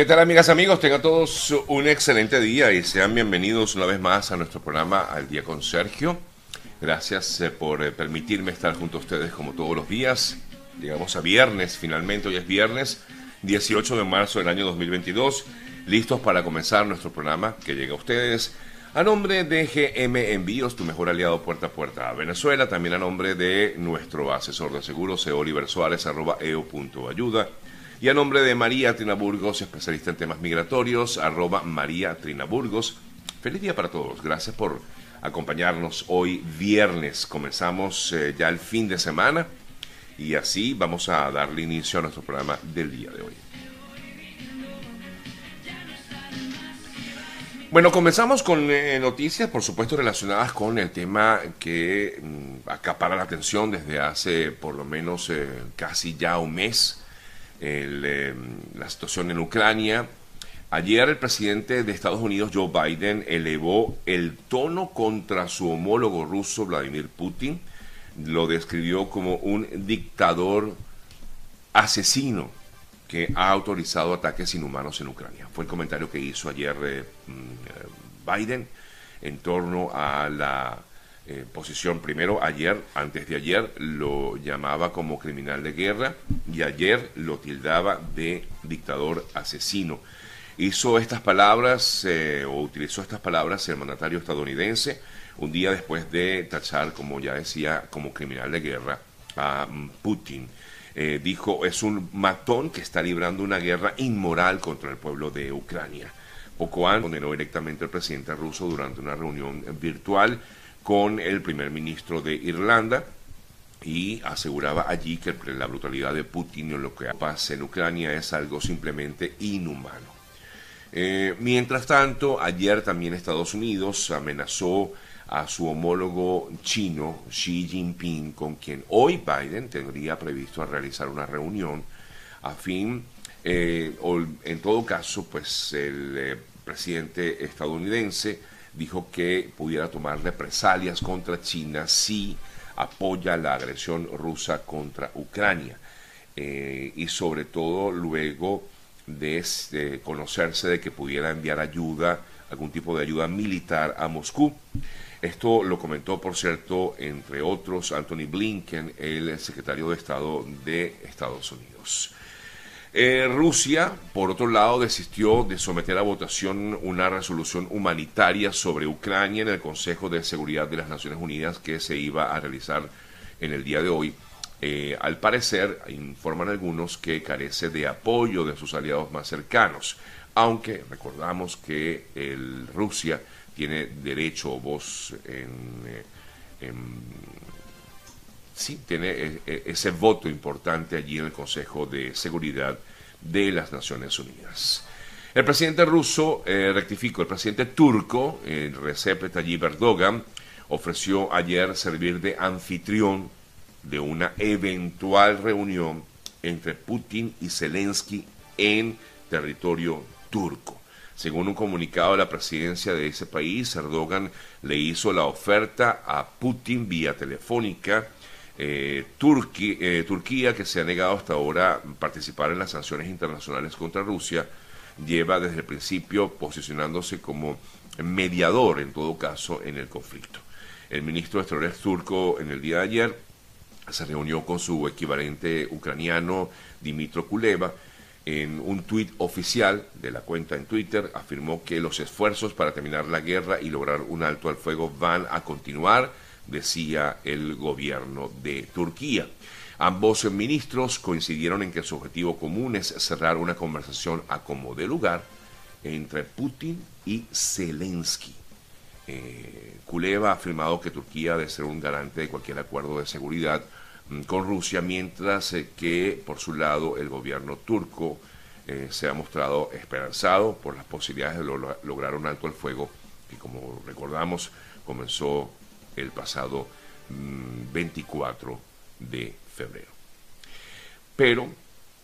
¿Qué tal amigas, amigos? Tengan todos un excelente día y sean bienvenidos una vez más a nuestro programa Al Día con Sergio. Gracias eh, por eh, permitirme estar junto a ustedes como todos los días. Llegamos a viernes, finalmente hoy es viernes 18 de marzo del año 2022, listos para comenzar nuestro programa que llega a ustedes a nombre de GM Envíos, tu mejor aliado puerta a puerta a Venezuela, también a nombre de nuestro asesor de seguros, Oliver Suárez, arroba eo.ayuda y a nombre de María Trinaburgos, especialista en temas migratorios, arroba María Trinaburgos. Feliz día para todos. Gracias por acompañarnos hoy viernes. Comenzamos eh, ya el fin de semana y así vamos a darle inicio a nuestro programa del día de hoy. Bueno, comenzamos con eh, noticias, por supuesto, relacionadas con el tema que mm, acapara la atención desde hace por lo menos eh, casi ya un mes Em, la situación en Ucrania. Ayer el presidente de Estados Unidos, Joe Biden, elevó el tono contra su homólogo ruso, Vladimir Putin. Lo describió como un dictador asesino que ha autorizado ataques inhumanos en Ucrania. Fue el comentario que hizo ayer eh, mm, Biden en torno a la eh, posición. Primero, ayer, antes de ayer, lo llamaba como criminal de guerra y ayer lo tildaba de dictador asesino. Hizo estas palabras eh, o utilizó estas palabras el mandatario estadounidense un día después de tachar, como ya decía, como criminal de guerra a mm, Putin. Eh, dijo, es un matón que está librando una guerra inmoral contra el pueblo de Ucrania. Poco antes condenó directamente al presidente ruso durante una reunión virtual con el primer ministro de Irlanda y aseguraba allí que la brutalidad de Putin o lo que pasa en Ucrania es algo simplemente inhumano. Eh, mientras tanto, ayer también Estados Unidos amenazó a su homólogo chino Xi Jinping, con quien hoy Biden tendría previsto realizar una reunión a fin, eh, en todo caso, pues el eh, presidente estadounidense dijo que pudiera tomar represalias contra China si apoya la agresión rusa contra Ucrania. Eh, y sobre todo luego de, conocerse de que pudiera enviar ayuda, algún tipo de ayuda militar a Moscú. Esto lo comentó, por cierto, entre otros, Anthony Blinken, el secretario de Estado de Estados Unidos. Eh, Rusia, por otro lado, desistió de someter a votación una resolución humanitaria sobre Ucrania en el Consejo de Seguridad de las Naciones Unidas que se iba a realizar en el día de hoy. Eh, al parecer, informan algunos que carece de apoyo de sus aliados más cercanos, aunque recordamos que el Rusia tiene derecho o voz en, eh, en sí tiene e, e, ese voto importante allí en el Consejo de Seguridad de las Naciones Unidas. El presidente ruso, eh, rectifico, el presidente turco, el Recep Tayyip Erdogan, ofreció ayer servir de anfitrión de una eventual reunión entre Putin y Zelensky en territorio turco. Según un comunicado de la presidencia de ese país, Erdogan le hizo la oferta a Putin vía telefónica eh, eh, Turquía, que se ha negado hasta ahora participar en las sanciones internacionales contra Rusia, lleva desde el principio posicionándose como mediador, en todo caso, en el conflicto. El ministro de Exteriores turco en el día de ayer se reunió con su equivalente ucraniano Dimitro Kuleva. En un tuit oficial de la cuenta en Twitter afirmó que los esfuerzos para terminar la guerra y lograr un alto al fuego van a continuar decía el gobierno de Turquía. Ambos ministros coincidieron en que su objetivo común es cerrar una conversación a como de lugar entre Putin y Zelensky. Eh, Kuleva ha afirmado que Turquía debe ser un garante de cualquier acuerdo de seguridad mm, con Rusia, mientras eh, que por su lado el gobierno turco eh, se ha mostrado esperanzado por las posibilidades de lograr un alto al fuego que como recordamos comenzó el pasado 24 mm, de febrero. Pero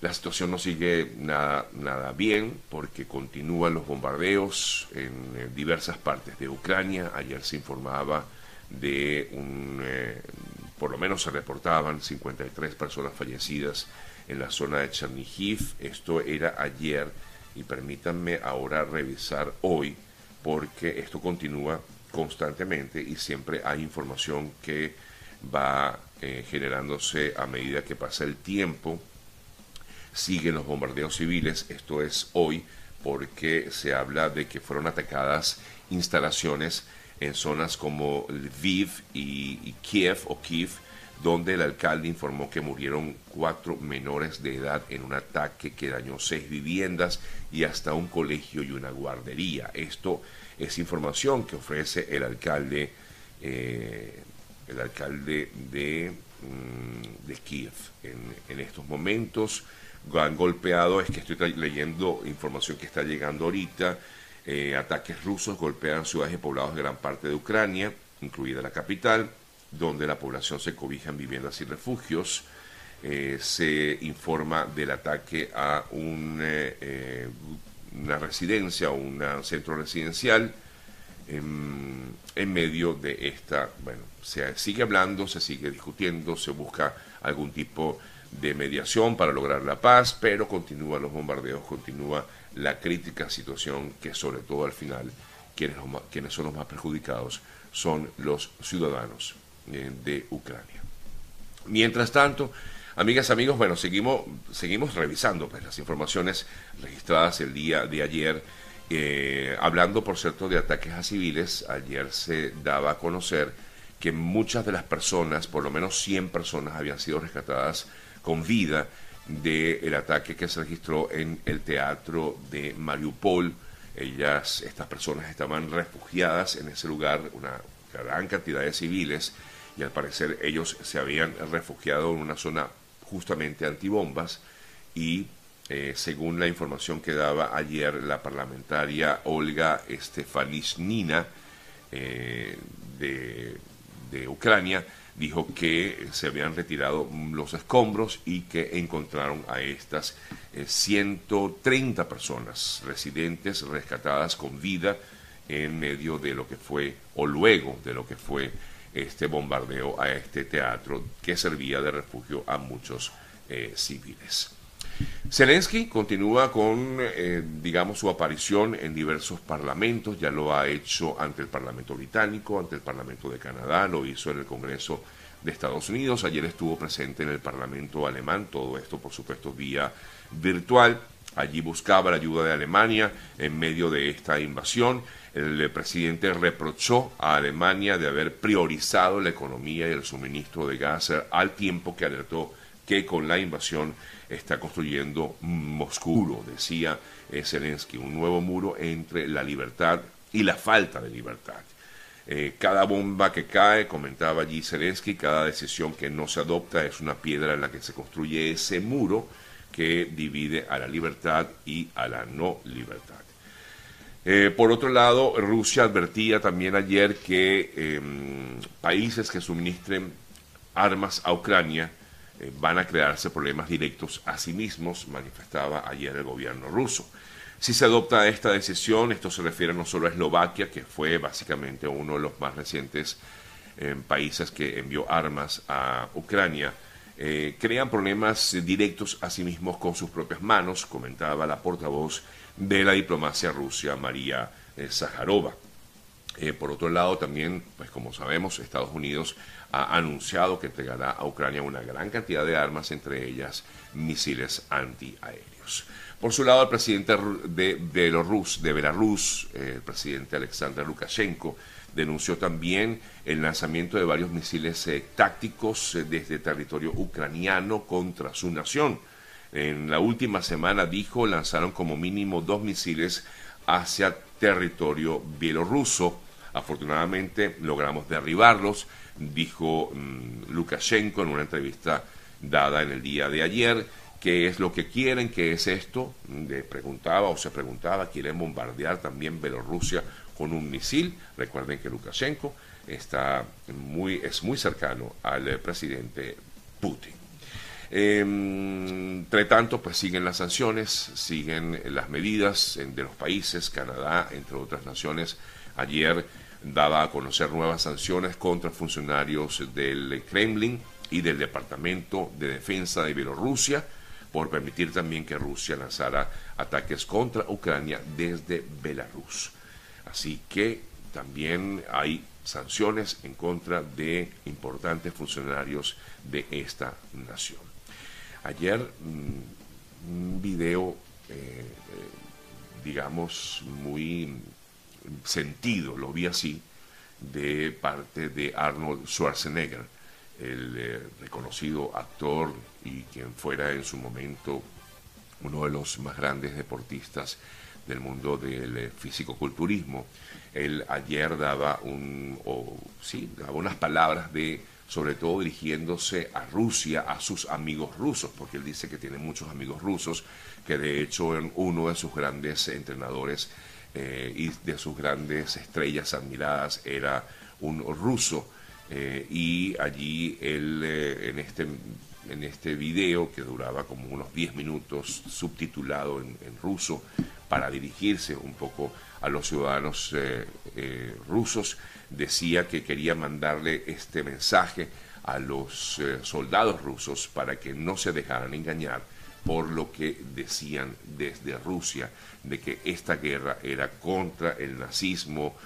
la situación no sigue nada, nada bien porque continúan los bombardeos en, diversas partes de Ucrania. Ayer se informaba de un, eh, por lo menos se reportaban 53 personas fallecidas en la zona de Chernihiv. Esto era ayer y permítanme ahora revisar hoy porque esto continúa constantemente y siempre hay información que va eh, generándose a medida que pasa el tiempo. Siguen los bombardeos civiles, esto es hoy, porque se habla de que fueron atacadas instalaciones en zonas como Lviv y, Kiev o Kiev, donde el alcalde informó que murieron cuatro menores de edad en un ataque que dañó seis viviendas y hasta un colegio y una guardería. Esto es información que ofrece el alcalde, eh, el alcalde de, mm, Kiev en, estos momentos han golpeado, es que estoy leyendo información que está llegando ahorita, eh, ataques rusos golpean ciudades y poblados de gran parte de Ucrania, incluida la capital, donde la población se cobija en viviendas y refugios. Eh, se informa del ataque a un, una residencia o un centro residencial en, en, medio de esta, bueno, se sigue hablando, se sigue discutiendo, se busca algún tipo de mediación para lograr la paz, pero continúan los bombardeos, continúa la crítica situación que sobre todo al final quienes, quienes son los más perjudicados son los ciudadanos eh, de Ucrania. Mientras tanto, amigas, amigos, bueno, seguimos, seguimos revisando pues, las informaciones registradas el día de ayer. Eh, hablando, por cierto, de ataques a civiles, ayer se daba a conocer que muchas de las personas, por lo menos 100 personas, habían sido rescatadas con vida del ataque que se registró en el teatro de Mariupol. Ellas, estas personas estaban refugiadas en ese lugar, una gran cantidad de civiles, y al parecer ellos se habían refugiado en una zona justamente antibombas y eh, según la información que daba ayer la parlamentaria Olga Stefanisnina eh, de, de Ucrania, dijo que se habían retirado los escombros y que encontraron a estas 130 eh, personas residentes rescatadas con vida en medio de lo que fue, o luego de lo que fue este bombardeo a este teatro que servía de refugio a muchos eh, civiles. Zelensky continúa con, eh, digamos, su aparición en diversos parlamentos, ya lo ha hecho ante el Parlamento británico, ante el Parlamento de Canadá, lo hizo en el Congreso de Estados Unidos, ayer estuvo presente en el Parlamento alemán, todo esto por supuesto vía virtual, allí buscaba la ayuda de Alemania en medio de esta invasión, el presidente reprochó a Alemania de haber priorizado la economía y el suministro de gas al tiempo que alertó que con la invasión está construyendo Moscú, decía Zelensky, un nuevo muro entre la libertad y la falta de libertad. Eh, cada bomba que cae, comentaba allí Zelensky, cada decisión que no se adopta es una piedra en la que se construye ese muro que divide a la libertad y a la no libertad. Eh, por otro lado, Rusia advertía también ayer que em, países que suministren armas a Ucrania eh, van a crearse problemas directos a sí mismos, manifestaba ayer el gobierno ruso. Si se adopta esta decisión, esto se refiere no solo a Eslovaquia, que fue básicamente uno de los más recientes eh, países que envió armas a Ucrania, eh, crean problemas directos a sí mismos con sus propias manos, comentaba la portavoz de la diplomacia rusa, María Zaharova. por otro lado, también, pues como sabemos, Estados Unidos ha anunciado que entregará a Ucrania una gran cantidad de armas, entre ellas misiles antiaéreos. Por su lado, el presidente de Belarus, de Belarus el presidente Alexander Lukashenko, denunció también el lanzamiento de varios misiles eh, tácticos eh, desde territorio ucraniano contra su nación. En la última semana, dijo, lanzaron como mínimo dos misiles hacia territorio bielorruso. Afortunadamente logramos derribarlos dijo mm, Lukashenko en una entrevista dada en el día de ayer. ¿Qué es lo que quieren? ¿Qué es esto? Le preguntaba o se preguntaba, ¿quieren bombardear también Bielorrusia con un misil? Recuerden que Lukashenko está muy, es muy cercano al presidente Putin. Em, entre tanto, pues siguen las sanciones, siguen las medidas de los países, Canadá, entre otras naciones. Ayer daba a conocer nuevas sanciones contra funcionarios del Kremlin y del Departamento de Defensa de Bielorrusia por permitir también que Rusia lanzara ataques contra Ucrania desde Belarus. Así que también hay sanciones en contra de importantes funcionarios de esta nación. Ayer mm, un video, eh, eh, digamos, muy sentido, lo vi así, de parte de Arnold Schwarzenegger, el eh, reconocido actor y quien fuera en su momento uno de los más grandes deportistas del mundo del fisicoculturismo. Él ayer daba un, sí, daba unas palabras de, sobre todo dirigiéndose a Rusia, a sus amigos rusos, porque él dice que tiene muchos amigos rusos, que de hecho uno de sus grandes entrenadores eh, y de sus grandes estrellas admiradas era un ruso. Eh, y allí él eh, en este en este video que duraba como unos 10 minutos subtitulado en, ruso para dirigirse un poco a los ciudadanos rusos decía que quería mandarle este mensaje a los soldados rusos para que no se dejaran engañar por lo que decían desde Rusia, de que esta guerra era contra el nazismo.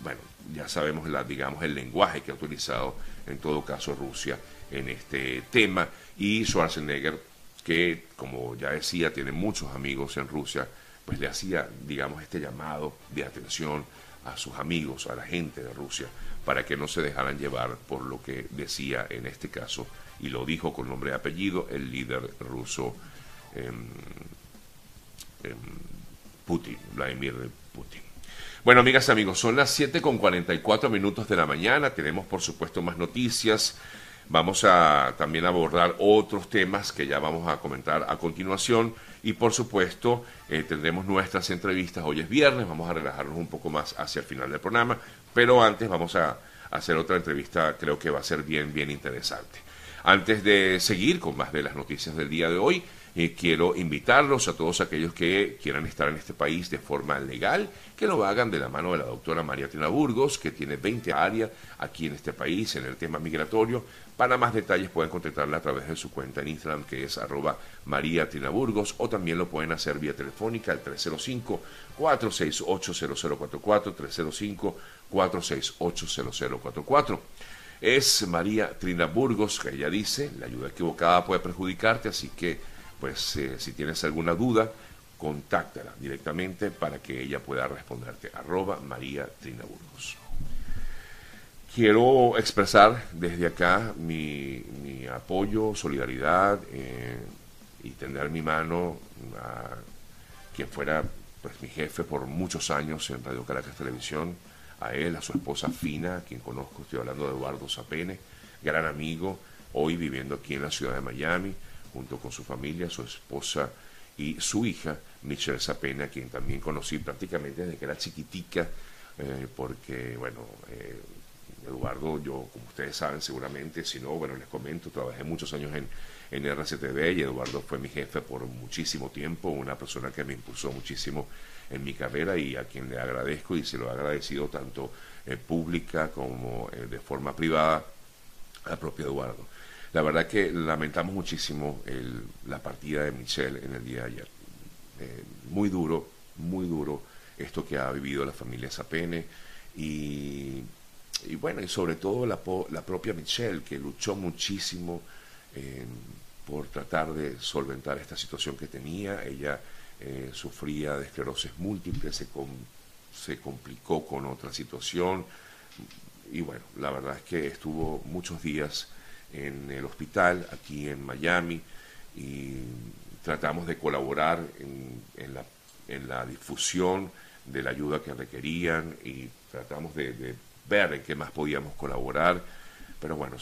Bueno, ya sabemos, la, digamos, el lenguaje que ha utilizado en todo caso Rusia en este tema. Y Schwarzenegger, que como ya decía, tiene muchos amigos en Rusia, pues le hacía, digamos, este llamado de atención a sus amigos, a la gente de Rusia, para que no se dejaran llevar por lo que decía en este caso, y lo dijo con nombre y apellido, el líder ruso Putin, Vladimir Putin. Bueno, amigas y amigos, son las 7 con 44 minutos de la mañana. Tenemos, por supuesto, más noticias. Vamos a también abordar otros temas que ya vamos a comentar a continuación. Y, por supuesto, eh, tendremos nuestras entrevistas. Hoy es viernes, vamos a relajarnos un poco más hacia el final del programa. Pero antes vamos a hacer otra entrevista, creo que va a ser bien, bien interesante. Antes de seguir con más de las noticias del día de hoy, eh, quiero invitarlos a todos aquellos que quieran estar en este país de forma legal, que lo hagan de la mano de la doctora María Tina Burgos, que tiene 20 áreas aquí en este país en el tema migratorio. Para más detalles pueden contactarla a través de su cuenta en Instagram, que es arroba María Tina Burgos, o también lo pueden hacer vía telefónica al 305-468-0044, 305-468-0044 es María Trina Burgos, que ella dice, la ayuda equivocada puede perjudicarte, así que pues eh, si tienes alguna duda, contáctala directamente para que ella pueda responderte. Arroba María Trina Burgos. Quiero expresar desde acá mi, apoyo, solidaridad eh, y tender mi mano a quien fuera pues, mi jefe por muchos años en Radio Caracas Televisión, a él, a su esposa Fina, a quien conozco, estoy hablando de Eduardo Zapene, gran amigo, hoy viviendo aquí en la ciudad de Miami, junto con su familia, su esposa y su hija, Michelle Zapena, quien también conocí prácticamente desde que era chiquitica, eh, porque, bueno, eh, Eduardo, yo, como ustedes saben seguramente, si no, bueno, les comento, trabajé muchos años en, en RCTV y Eduardo fue mi jefe por muchísimo tiempo, una persona que me impulsó muchísimo en mi carrera y a quien le agradezco y se lo he agradecido tanto en pública como de forma privada al propio Eduardo. La verdad que lamentamos muchísimo la partida de Michelle en el día de ayer. Eh, muy duro, muy duro esto que ha vivido la familia Zapene y, bueno, y sobre todo la, la, propia Michelle que luchó muchísimo eh, por tratar de solventar esta situación que tenía. Ella eh, sufría de esclerosis múltiple, se, se complicó con otra situación y bueno, la verdad es que estuvo muchos días en el hospital aquí en Miami y tratamos de colaborar en, la, en la, difusión de la ayuda que requerían y tratamos de, ver en qué más podíamos colaborar. Pero bueno,